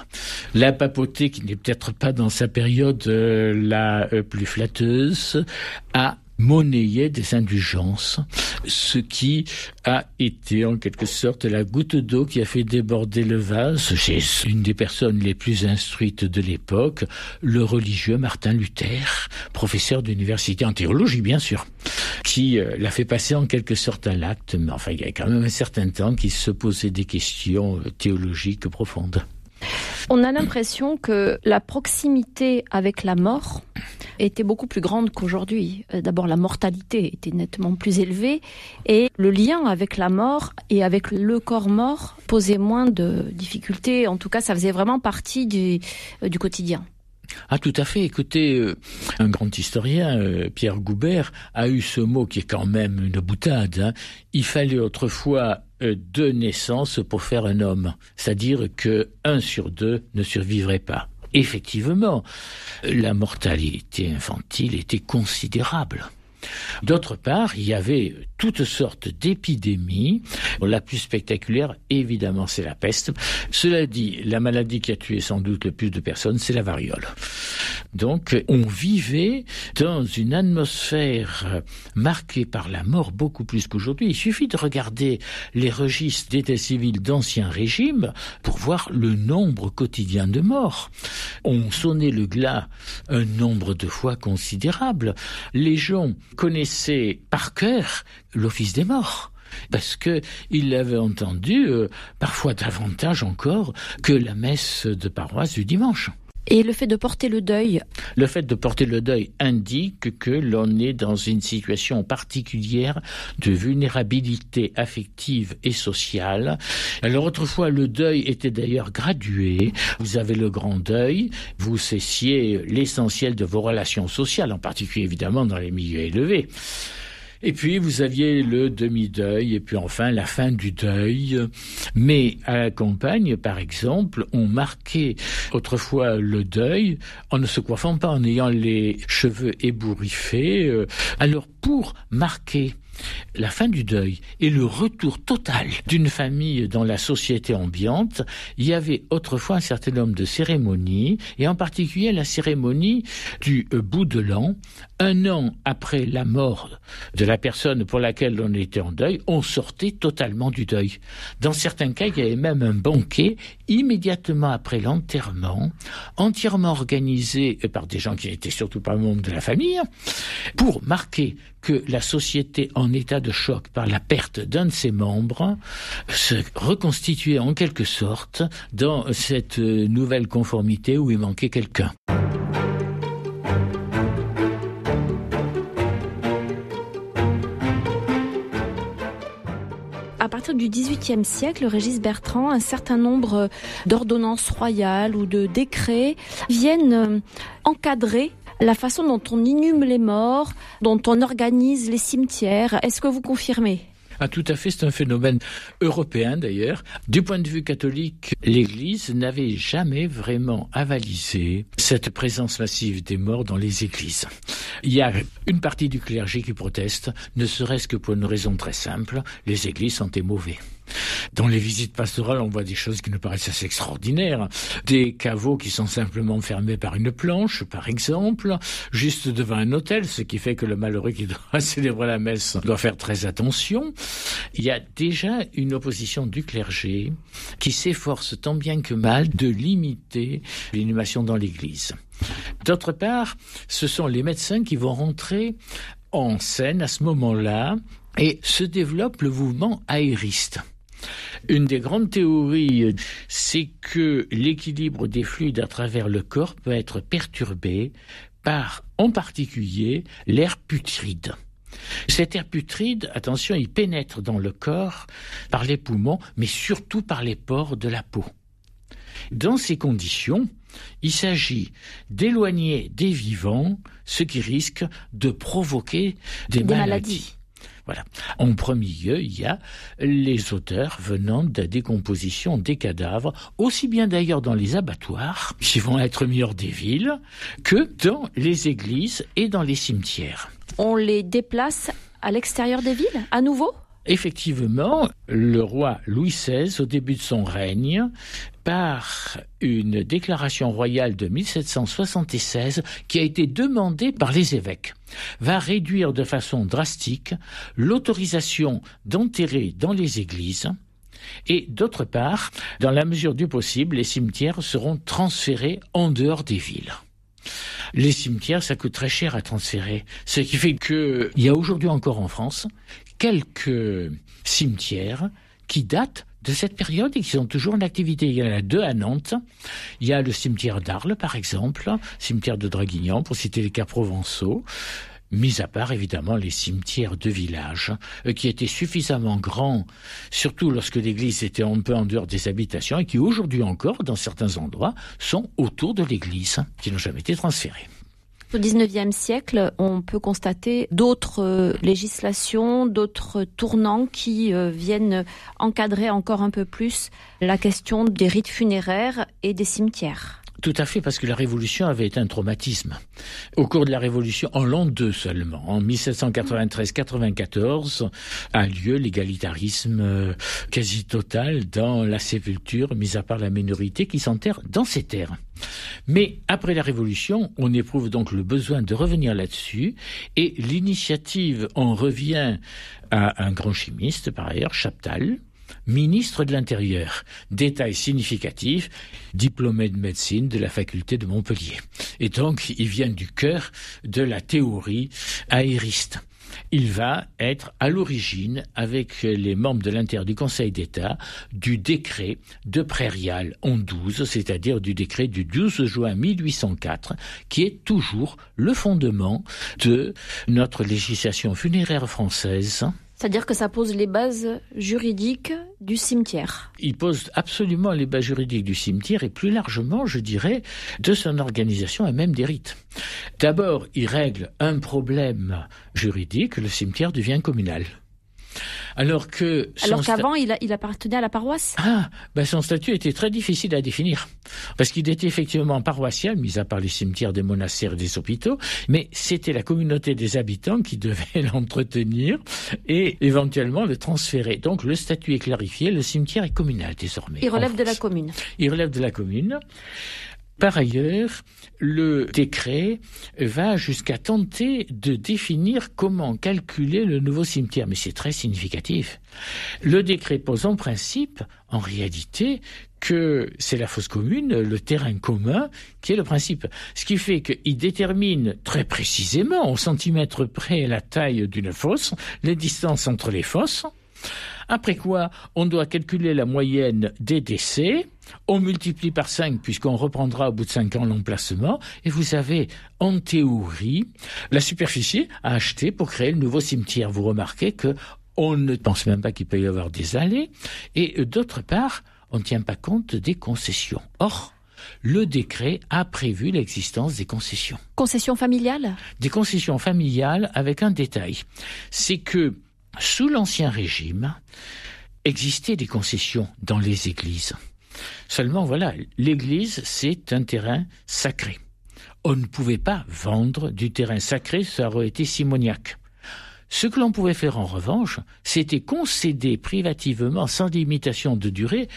La papauté, qui n'est peut-être pas dans sa période euh, la euh, plus flatteuse, a monnayait des indulgences, ce qui a été en quelque sorte la goutte d'eau qui a fait déborder le vase chez une des personnes les plus instruites de l'époque, le religieux Martin Luther, professeur d'université en théologie bien sûr, qui euh, l'a fait passer en quelque sorte à l'acte, mais enfin il y a quand même un certain temps qu'il se posait des questions euh, théologiques profondes. On a l'impression que la proximité avec la mort était beaucoup plus grande qu'aujourd'hui. Euh, d'abord, la mortalité était nettement plus élevée et le lien avec la mort et avec le corps mort posait moins de difficultés. En tout cas, ça faisait vraiment partie du, euh, du quotidien. Ah tout à fait. Écoutez, euh, un grand historien, Pierre Goubert, a eu ce mot qui est quand même une boutade. Hein. Il fallait autrefois deux naissances pour faire un homme, c'est-à-dire que un sur deux ne survivrait pas effectivement, la mortalité infantile était considérable. D'autre part, il y avait toutes sortes d'épidémies. La plus spectaculaire, évidemment, c'est la peste. Cela dit, la maladie qui a tué sans doute le plus de personnes, c'est la variole. Donc, on vivait dans une atmosphère marquée par la mort beaucoup plus qu'aujourd'hui. Il suffit de regarder les registres d'état civil d'ancien régime pour voir le nombre quotidien de morts. On sonnait le glas un nombre de fois considérable. Les gens connaissaient par cœur l'office des morts parce que il l'avait entendu euh, parfois davantage encore que la messe de paroisse du dimanche. Et le fait de porter le deuil Le fait de porter le deuil indique que l'on est dans une situation particulière de vulnérabilité affective et sociale. Alors autrefois, le deuil était d'ailleurs gradué. Vous avez le grand deuil, vous cessiez l'essentiel de vos relations sociales, en particulier évidemment dans les milieux élevés. Et puis vous aviez le demi-deuil et puis enfin la fin du deuil. Mais à la campagne, par exemple, on marquait autrefois le deuil en ne se coiffant pas, en ayant les cheveux ébouriffés. Euh, alors pour marquer la fin du deuil et le retour total d'une famille dans la société ambiante, il y avait autrefois un certain nombre de cérémonies, et en particulier la cérémonie du euh, bout de l'an. Un an après la mort de la personne pour laquelle on était en deuil, on sortait totalement du deuil. Dans certains cas, il y avait même un banquet immédiatement après l'enterrement, entièrement organisé par des gens qui n'étaient surtout pas membres de la famille, pour marquer que la société en état de choc par la perte d'un de ses membres se reconstituait en quelque sorte dans cette nouvelle conformité où il manquait quelqu'un. à partir du XVIIIe siècle, Régis Bertrand, un certain nombre d'ordonnances royales ou de décrets viennent encadrer la façon dont on inhume les morts, dont on organise les cimetières. Est-ce que vous confirmez? Ah, tout à fait, c'est un phénomène européen d'ailleurs. Du point de vue catholique, l'Église n'avait jamais vraiment avalisé cette présence massive des morts dans les églises. Il y a une partie du clergé qui proteste, ne serait-ce que pour une raison très simple, les églises sont mauvais. Dans les visites pastorales, on voit des choses qui nous paraissent assez extraordinaires. Des caveaux qui sont simplement fermés par une planche, par exemple, juste devant un hôtel, ce qui fait que le malheureux qui doit célébrer la messe doit faire très attention. Il y a déjà une opposition du clergé qui s'efforce tant bien que mal de limiter l'inhumation dans l'église. D'autre part, ce sont les médecins qui vont rentrer en scène à ce moment-là et se développe le mouvement aériste. Une des grandes théories, c'est que l'équilibre des fluides à travers le corps peut être perturbé par, en particulier, l'air putride. Cet air putride, attention, il pénètre dans le corps par les poumons, mais surtout par les pores de la peau. Dans ces conditions, il s'agit d'éloigner des vivants ce qui risque de provoquer des, maladies. Voilà. En premier lieu, il y a les odeurs venant de la décomposition des cadavres, aussi bien d'ailleurs dans les abattoirs, qui vont être mis des villes, que dans les églises et dans les cimetières. On les déplace à l'extérieur des villes, à nouveau? Effectivement, le roi Louis XVI, au début de son règne, par une déclaration royale de 1776 qui a été demandée par les évêques, va réduire de façon drastique l'autorisation d'enterrer dans les églises et d'autre part, dans la mesure du possible, les cimetières seront transférés en dehors des villes. Les cimetières, ça coûte très cher à transférer. Ce qui fait qu'il y a aujourd'hui encore en France quelques cimetières qui datent de cette période et qui sont toujours en activité. Il y en a deux à Nantes. Il y a le cimetière d'Arles, par exemple, cimetière de Draguignan, pour citer les cas provençaux. Mis à part évidemment les cimetières de village, euh, qui étaient suffisamment grands, surtout lorsque l'église était un peu en dehors des habitations, et qui aujourd'hui encore, dans certains endroits, sont autour de l'église, qui n'ont jamais été transférés. Au XIXe siècle, on peut constater d'autres euh, législations, d'autres tournants qui euh, viennent encadrer encore un peu plus la question des rites funéraires et des cimetières. Tout à fait, parce que la Révolution avait été un traumatisme. Au cours de la Révolution, en l'an 2 seulement, en 1793-94, a lieu l'égalitarisme euh, quasi total dans la sépulture, mis à part la minorité qui s'enterre dans ces terres. Mais après la Révolution, on éprouve donc le besoin de revenir là-dessus, et l'initiative en revient à un grand chimiste, par ailleurs, Chaptal, ministre de l'Intérieur. Détail significatif, diplômé de médecine de la faculté de Montpellier. Et donc, il vient du cœur de la théorie aériste il va être à l'origine, avec les membres de l'intérieur du Conseil d'État, du décret de Prairial en 12, c'est-à-dire du décret du 12 juin 1804, qui est toujours le fondement de notre législation funéraire française c'est-à-dire que ça pose les bases juridiques du cimetière. Il pose absolument les bases juridiques du cimetière et plus largement, je dirais, de son organisation et même des rites. D'abord, il règle un problème juridique, le cimetière devient communal. Alors que alors qu'avant il, il, appartenait à la paroisse? Ah, ben son statut était très difficile à définir parce qu'il était effectivement paroissial, mis à part les cimetières des monastères et des hôpitaux, mais c'était la communauté des habitants qui devait l'entretenir et éventuellement le transférer. Donc le statut est clarifié, le cimetière est communal désormais. Il relève de la commune. Il relève de la commune. Par ailleurs, le décret va jusqu'à tenter de définir comment calculer le nouveau cimetière, mais c'est très significatif. Le décret pose en principe, en réalité, que c'est la fosse commune, le terrain commun, qui est le principe. Ce qui fait qu'il détermine très précisément, au centimètre près, la taille d'une fosse, les distances entre les fosses, après quoi, on doit calculer la moyenne des décès, on multiplie par 5 puisqu'on reprendra au bout de 5 ans l'emplacement et vous avez en théorie la superficie à acheter pour créer le nouveau cimetière. Vous remarquez que on ne pense même pas qu'il peut y avoir des allées et d'autre part, on ne tient pas compte des concessions. Or, le décret a prévu l'existence des concessions. Concessions familiales? Des concessions familiales avec un détail. C'est que sous l'Ancien Régime, existaient des concessions dans les églises. Seulement, voilà, l'église, c'est un terrain sacré. On ne pouvait pas vendre du terrain sacré, ça aurait été simoniaque. Ce que l'on pouvait faire en revanche, c'était concéder privativement, sans limitation de durée,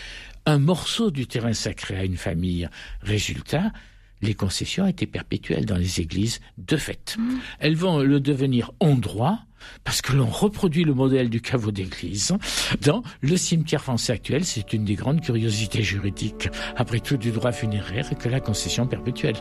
un morceau du terrain sacré à une famille. Résultat, les concessions étaient perpétuelles dans les églises de fait. Mmh. Elles vont le devenir en droit parce que l'on reproduit le modèle du caveau d'église dans le cimetière français actuel. C'est une des grandes curiosités juridiques, après tout du droit funéraire, que la concession perpétuelle.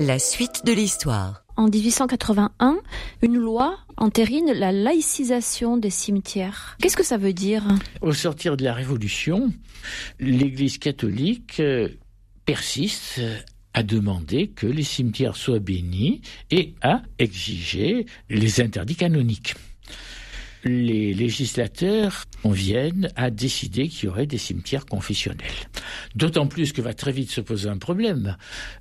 La suite de l'histoire. En 1881, une loi entérine la laïcisation des cimetières. Qu'est-ce que ça veut dire? Au sortir de la Révolution, l'Église catholique euh, persiste à demander que les cimetières soient bénis et à exiger les interdits canoniques les législateurs en viennent à décider qu'il y aurait des cimetières confessionnels. D'autant plus que va très vite se poser un problème.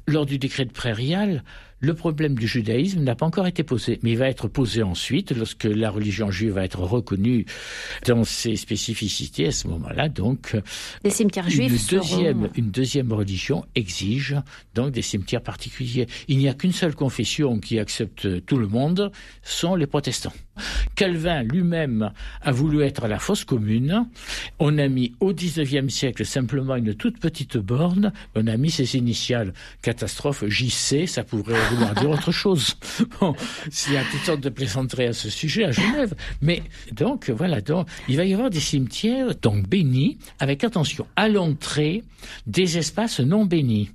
Lors du décret de prairial, le problème du judaïsme n'a pas encore été posé, mais il va être posé ensuite lorsque la religion juive va être reconnue dans ses spécificités. À ce moment-là, donc, les cimetières juifs une deuxième, une deuxième religion exige donc des cimetières particuliers. Il n'y a qu'une seule confession qui accepte tout le monde, sont les protestants. Calvin lui-même a voulu être à la fosse commune. On a mis au XIXe siècle simplement une toute petite borne. On a mis ses initiales catastrophe JC. Ça pourrait vouloir dire autre chose. Bon, il y a toutes sortes de plaisanteries à ce sujet à Genève. Mais donc, voilà, donc, il va y avoir des cimetières donc bénis avec attention à l'entrée des espaces non bénis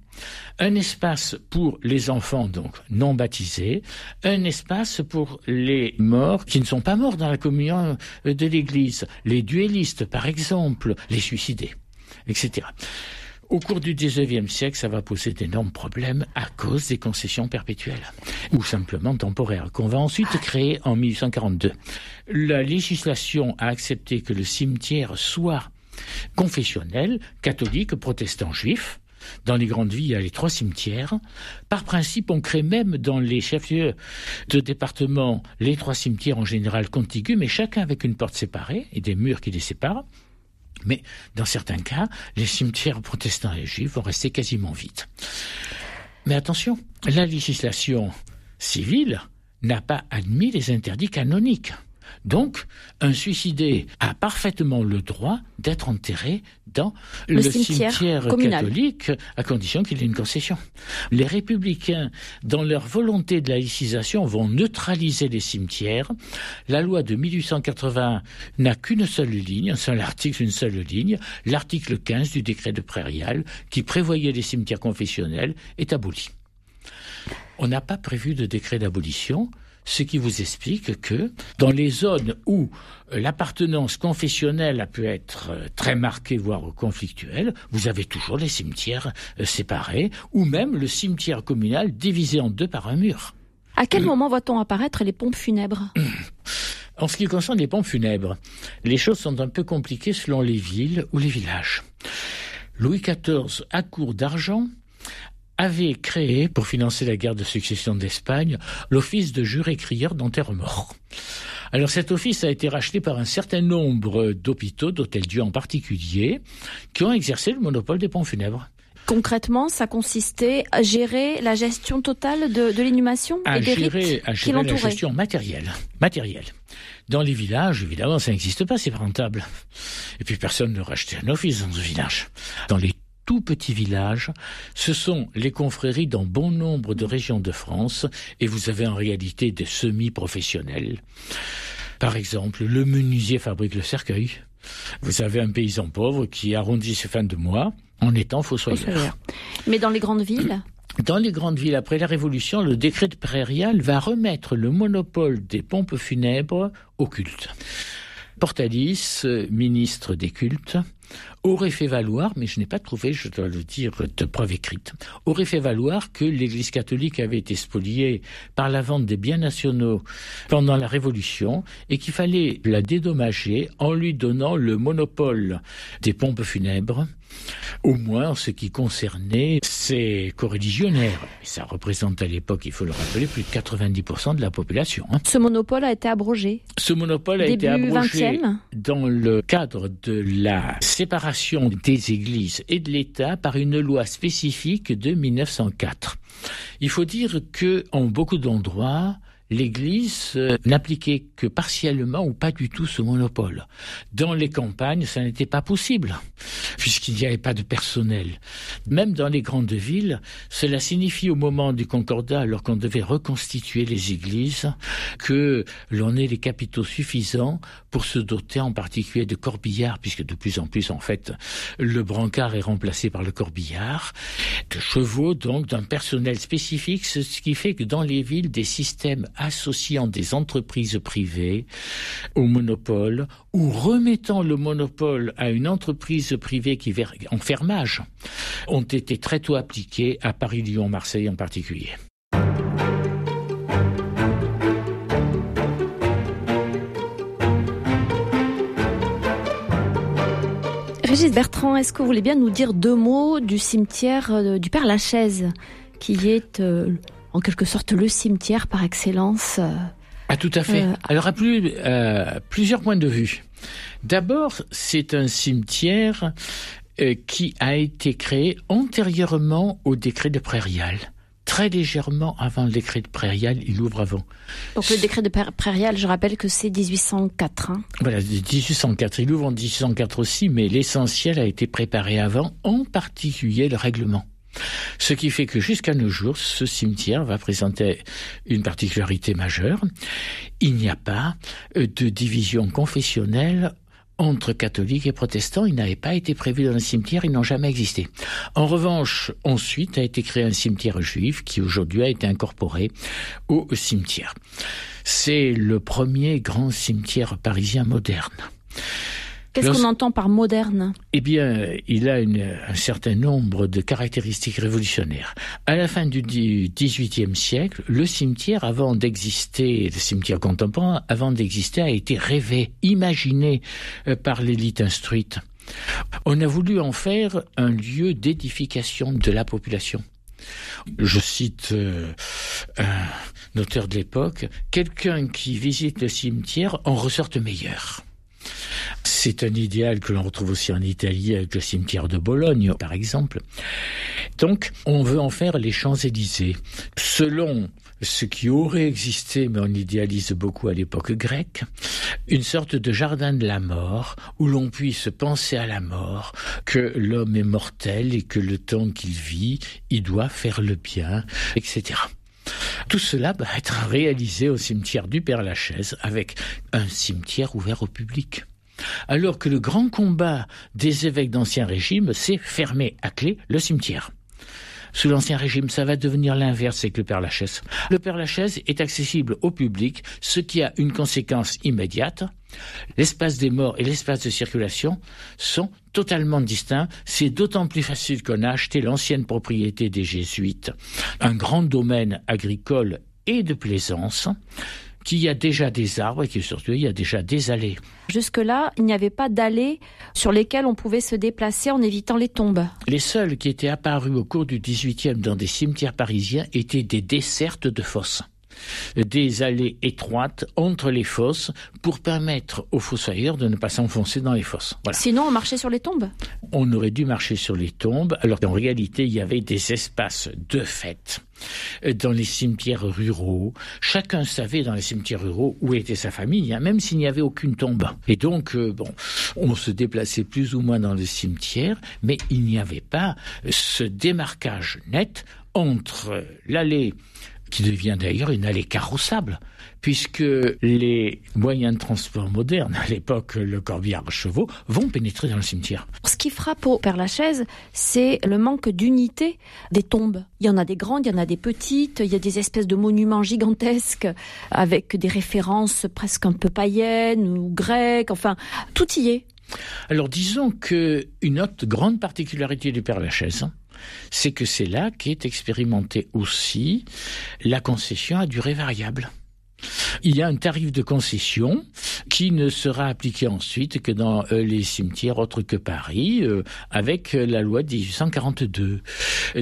un espace pour les enfants donc non baptisés, un espace pour les morts qui ne sont pas morts dans la communion de l'Église, les duellistes par exemple, les suicidés, etc. Au cours du XIXe siècle, ça va poser d'énormes problèmes à cause des concessions perpétuelles ou simplement temporaires qu'on va ensuite créer en 1842. La législation a accepté que le cimetière soit confessionnel, catholique, protestant, juif, dans les grandes villes, il y a les trois cimetières. Par principe, on crée même dans les chefs-lieux de département les trois cimetières en général contigus, mais chacun avec une porte séparée et des murs qui les séparent. Mais dans certains cas, les cimetières protestants et juifs vont rester quasiment vides. Mais attention, la législation civile n'a pas admis les interdits canoniques. Donc, un suicidé a parfaitement le droit d'être enterré dans le, cimetière, catholique, à condition qu'il ait une concession. Les républicains, dans leur volonté de laïcisation, vont neutraliser les cimetières. La loi de 1880 n'a qu'une seule ligne, un seul article, une seule ligne. L'article 15 du décret de Prairial, qui prévoyait les cimetières confessionnels, est aboli. On n'a pas prévu de décret d'abolition ce qui vous explique que dans les zones où euh, l'appartenance confessionnelle a pu être euh, très marquée, voire conflictuelle, vous avez toujours les cimetières euh, séparés, ou même le cimetière communal divisé en deux par un mur. À quel moment voit-on apparaître les pompes funèbres En ce qui concerne les pompes funèbres, les choses sont un peu compliquées selon les villes ou les villages. Louis XIV, à court d'argent, avait créé, pour financer la guerre de succession d'Espagne, l'office de juré-crieur d'enterre-mort. Alors cet office a été racheté par un certain nombre d'hôpitaux, d'hôtels-dieu en particulier, qui ont exercé le monopole des ponts funèbres. Concrètement, ça consistait à gérer la gestion totale de, l'inhumation et des gérer, à gérer la gestion matérielle. matérielle. Dans les villages, évidemment, ça n'existe pas, c'est pas rentable. Et puis personne ne rachetait un office dans ce village. Dans les tout petits villages. Ce sont les confréries dans bon nombre de régions de France et vous avez en réalité des semi-professionnels. Par exemple, le menuisier fabrique le cercueil. Vous avez un paysan pauvre qui arrondit ses fins de mois en étant fossoyeur. Mais dans les grandes villes dans les grandes villes, après la Révolution, le décret de prairial va remettre le monopole des pompes funèbres au culte. Portalis, ministre des cultes, aurait fait valoir, mais je n'ai pas trouvé, je dois le dire, de preuve écrite, aurait fait valoir que l'Église catholique avait été spoliée par la vente des biens nationaux pendant la Révolution et qu'il fallait la dédommager en lui donnant le monopole des pompes funèbres au moins en ce qui concernait ses coreligionnaires. ça représente à l'époque, il faut le rappeler, plus de 90% de la population. Hein. Ce monopole a été abrogé Ce monopole a été abrogé dans le cadre de la séparation des églises et de l'État par une loi spécifique de 1904. Il faut dire que en beaucoup d'endroits, l'Église euh, n'appliquait que partiellement ou pas du tout ce monopole. Dans les campagnes, ça n'était pas possible, puisqu'il n'y avait pas de personnel. Même dans les grandes villes, cela signifie au moment du concordat, alors qu'on devait reconstituer les églises, que l'on ait les capitaux suffisants pour se doter en particulier de corbillards, puisque de plus en plus, en fait, le brancard est remplacé par le corbillard, de chevaux, donc d'un personnel spécifique, ce qui fait que dans les villes, des systèmes associant des entreprises privées au monopole ou remettant le monopole à une entreprise privée qui en fermage ont été très tôt appliqués à Paris, Lyon, Marseille en particulier. Régis Bertrand, est-ce que vous voulez bien nous dire deux mots du cimetière euh, du Père Lachaise, qui est euh, en quelque sorte le cimetière par excellence. Euh, ah, tout à fait. Euh, Alors, à plus, euh, plusieurs points de vue. D'abord, c'est un cimetière qui a été créé antérieurement au décret de Prairial très légèrement avant le décret de Prairial, il ouvre avant. Donc le décret de Prairial, je rappelle que c'est 1804. Hein. Voilà, 1804. Il ouvre en 1804 aussi, mais l'essentiel a été préparé avant, en particulier le règlement. Ce qui fait que jusqu'à nos jours, ce cimetière va présenter une particularité majeure. Il n'y a pas euh, de division confessionnelle entre catholiques et protestants, il n'avait pas été prévu dans le cimetière, ils n'ont jamais existé. En revanche, ensuite a été créé un cimetière juif qui aujourd'hui a été incorporé au cimetière. C'est le premier grand cimetière parisien moderne. Qu'est-ce qu'on entend par moderne? Eh bien, il a un certain nombre de caractéristiques révolutionnaires. À la fin du XVIIIe siècle, le cimetière, avant d'exister, le cimetière contemporain, avant d'exister, a été rêvé, imaginé euh, par l'élite instruite. On a voulu en faire un lieu d'édification de la population. Je cite euh, un auteur de l'époque, quelqu'un qui visite le cimetière en ressorte meilleur. C'est un idéal que l'on retrouve aussi en Italie avec le cimetière de Bologne, par exemple. Donc, on veut en faire les Champs-Élysées. Selon ce qui aurait existé, mais on idéalise beaucoup à l'époque grecque, une sorte de jardin de la mort où l'on puisse penser à la mort, que l'homme est mortel et que le temps qu'il vit, il doit faire le bien, etc. Tout cela va être réalisé au cimetière du Père-Lachaise avec un cimetière ouvert au public. Alors que le grand combat des évêques d'Ancien Régime, c'est fermer à clé le cimetière. Sous l'Ancien Régime, ça va devenir l'inverse avec le Père Lachaise. Le Père Lachaise est accessible au public, ce qui a une conséquence immédiate. L'espace des morts et l'espace de circulation sont totalement distincts. C'est d'autant plus facile qu'on a acheté l'ancienne propriété des Jésuites, un grand domaine agricole et de plaisance, qu'il y a déjà des arbres et que surtout il y a déjà des allées. Jusque-là, il n'y avait pas d'allées sur lesquelles on pouvait se déplacer en évitant les tombes. Les seuls qui étaient apparus au cours du XVIIIe dans des cimetières parisiens étaient des dessertes de fosses des allées étroites entre les fosses pour permettre aux fossoyeurs de ne pas s'enfoncer dans les fosses. Sinon, on marchait sur les tombes? On aurait dû marcher sur les tombes, alors qu'en réalité, il y avait des espaces de fête dans les cimetières ruraux. Chacun savait dans les cimetières ruraux où était sa famille, hein, même s'il n'y avait aucune tombe. Et donc, euh, bon, on se déplaçait plus ou moins dans le cimetière, mais il n'y avait pas ce démarquage net entre l'allée qui devient d'ailleurs une allée carrossable, puisque les moyens de transport modernes, à l'époque le corbillard à chevaux, vont pénétrer dans le cimetière. Ce qui frappe au Père Lachaise, c'est le manque d'unité des tombes. Il y en a des grandes, il y en a des petites, il y a des espèces de monuments gigantesques avec des références presque un peu païennes ou grecques, enfin, tout y est. Alors disons que une autre grande particularité du Père Lachaise, c'est que c'est là qu'est expérimentée aussi la concession à durée variable. Il y a un tarif de concession qui ne sera appliqué ensuite que dans euh, les cimetières autres que Paris, euh, avec euh, la loi de 1842.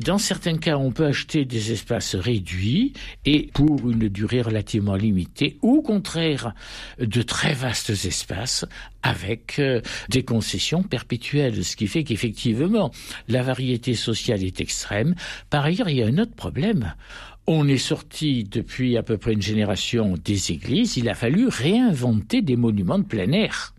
Dans certains cas, on peut acheter des espaces réduits et pour une durée relativement limitée, ou au contraire de très vastes espaces avec des concessions perpétuelles, ce qui fait qu'effectivement, la variété sociale est extrême. Par ailleurs, il y a un autre problème on est sorti depuis à peu près une génération des églises, il a fallu réinventer des monuments de plein air.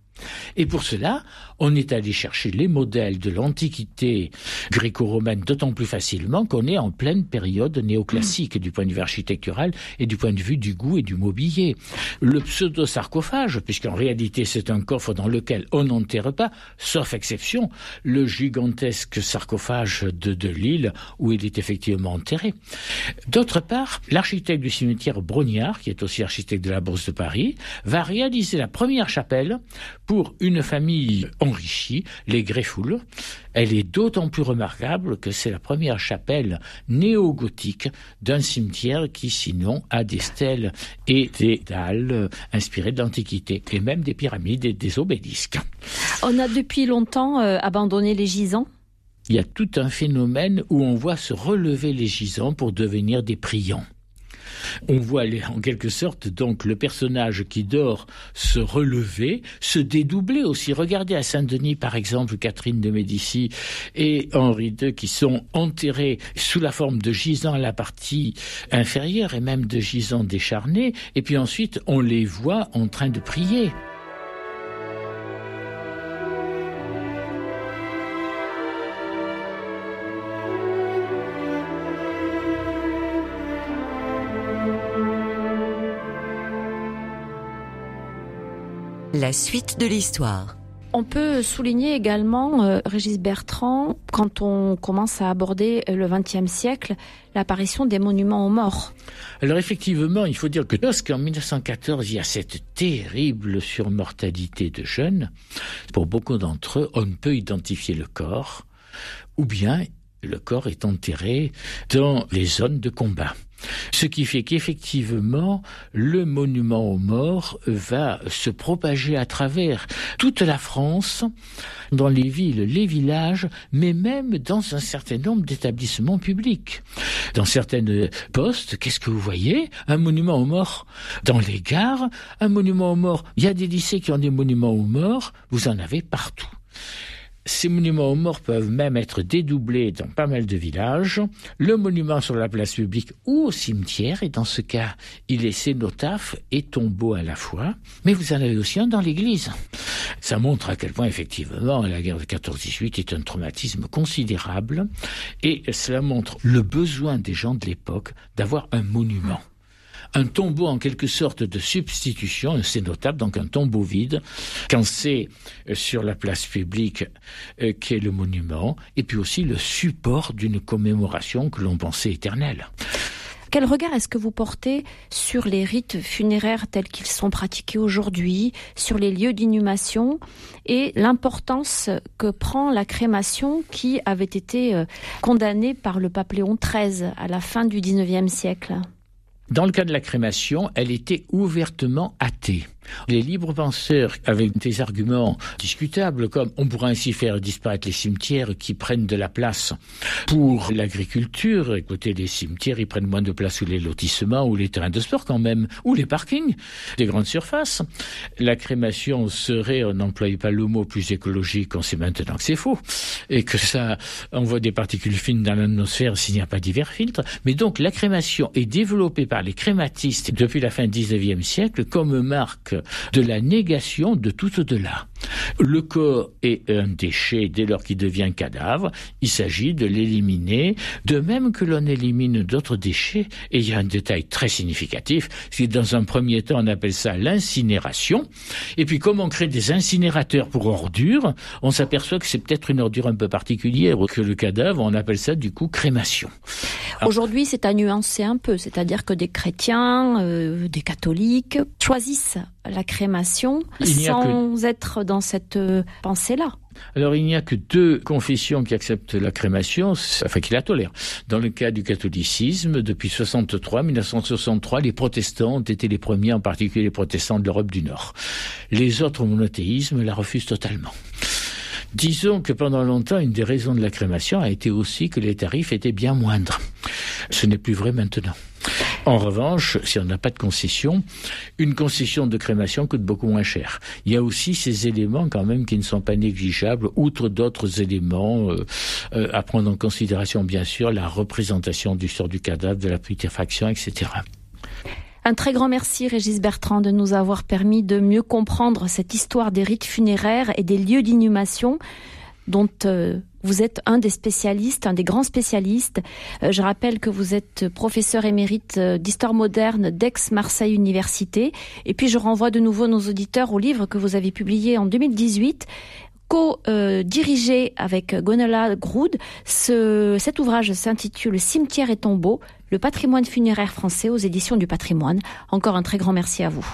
Et pour cela, on est allé chercher les modèles de l'Antiquité gréco-romaine d'autant plus facilement qu'on est en pleine période néoclassique du point de vue architectural et du point de vue du goût et du mobilier. Le pseudo-sarcophage, puisqu'en réalité c'est un coffre dans lequel on n'enterre pas, sauf exception, le gigantesque sarcophage de, de Lille où il est effectivement enterré. D'autre part, l'architecte du cimetière Brognard, qui est aussi architecte de la Bourse de Paris, va réaliser la première chapelle pour une famille enrichie, les Greffoules. Elle est d'autant plus remarquable que c'est la première chapelle néo-gothique d'un cimetière qui sinon a des stèles et des dalles inspirées de l'Antiquité, et même des pyramides et des obélisques. On a depuis longtemps euh, abandonné les gisants? Il y a tout un phénomène où on voit se relever les gisants pour devenir des priants. On voit en quelque sorte donc le personnage qui dort se relever, se dédoubler aussi. Regardez à Saint-Denis par exemple Catherine de Médicis et Henri II qui sont enterrés sous la forme de gisants à la partie inférieure et même de gisants décharnés et puis ensuite on les voit en train de prier. La suite de l'histoire. On peut souligner également, euh, Régis Bertrand, quand on commence à aborder le XXe siècle, l'apparition des monuments aux morts. Alors effectivement, il faut dire que lorsqu'en 1914, il y a cette terrible surmortalité de jeunes, pour beaucoup d'entre eux, on ne peut identifier le corps, ou bien le corps est enterré dans les zones de combat. Ce qui fait qu'effectivement, le monument aux morts va se propager à travers toute la France, dans les villes, les villages, mais même dans un certain nombre d'établissements publics. Dans certaines postes, qu'est-ce que vous voyez? Un monument aux morts. Dans les gares, un monument aux morts. Il y a des lycées qui ont des monuments aux morts, vous en avez partout. Ces monuments aux morts peuvent même être dédoublés dans pas mal de villages. Le monument sur la place publique ou au cimetière, et dans ce cas, il est cénotaphe et tombeau à la fois. Mais vous en avez aussi un dans l'église. Ça montre à quel point, effectivement, la guerre de 14-18 est un traumatisme considérable. Et cela montre le besoin des gens de l'époque d'avoir un monument un tombeau en quelque sorte de substitution, c'est notable, donc un tombeau vide, quand c'est euh, sur la place publique euh, qu'est le monument, et puis aussi le support d'une commémoration que l'on pensait éternelle. Quel regard est-ce que vous portez sur les rites funéraires tels qu'ils sont pratiqués aujourd'hui, sur les lieux d'inhumation et l'importance que prend la crémation qui avait été euh, condamnée par le pape Léon XIII à la fin du XIXe siècle? Dans le cas de la crémation, elle était ouvertement athée. Les libres penseurs, avec des arguments discutables, comme on pourra ainsi faire disparaître les cimetières qui prennent de la place pour l'agriculture. Écoutez, les cimetières, ils prennent moins de place que les lotissements ou les terrains de sport quand même, ou les parkings des grandes surfaces. La crémation serait, on n'emploie pas le mot plus écologique, on sait maintenant que c'est faux, et que ça envoie des particules fines dans l'atmosphère s'il n'y a pas divers filtres. Mais donc, la crémation est développée par les crématistes depuis la fin du 19e siècle comme marque de la négation de tout au-delà. Le corps est un déchet dès lors qu'il devient cadavre. Il s'agit de l'éliminer, de même que l'on élimine d'autres déchets. Et il y a un détail très significatif, c'est dans un premier temps on appelle ça l'incinération. Et puis comme on crée des incinérateurs pour ordures, on s'aperçoit que c'est peut-être une ordure un peu particulière que le cadavre. On appelle ça du coup crémation. Aujourd'hui, c'est à nuancer un peu, c'est-à-dire que des chrétiens, euh, des catholiques choisissent la crémation sans être dans cette euh, pensée-là. Alors il n'y a que deux confessions qui acceptent la crémation, enfin qui la tolèrent. Dans le cas du catholicisme, depuis 63, 1963, les protestants ont été les premiers, en particulier les protestants de l'Europe du Nord. Les autres monothéismes la refusent totalement. Disons que pendant longtemps, une des raisons de la crémation a été aussi que les tarifs étaient bien moindres. Ce n'est plus vrai maintenant. En revanche, si on n'a pas de concession, une concession de crémation coûte beaucoup moins cher. Il y a aussi ces éléments quand même qui ne sont pas négligeables, outre d'autres éléments euh, euh, à prendre en considération, bien sûr, la représentation du sort du cadavre, de la putréfaction, etc. Un très grand merci, Régis Bertrand, de nous avoir permis de mieux comprendre cette histoire des rites funéraires et des lieux d'inhumation dont euh, vous êtes un des spécialistes, un des grands spécialistes. Euh, je rappelle que vous êtes professeur émérite euh, d'histoire moderne d'Aix-Marseille Université. Et puis je renvoie de nouveau nos auditeurs au livre que vous avez publié en 2018 co-dirigé avec Gonela Groud. Ce, cet ouvrage s'intitule Cimetière et tombeau, le patrimoine funéraire français aux éditions du patrimoine. Encore un très grand merci à vous.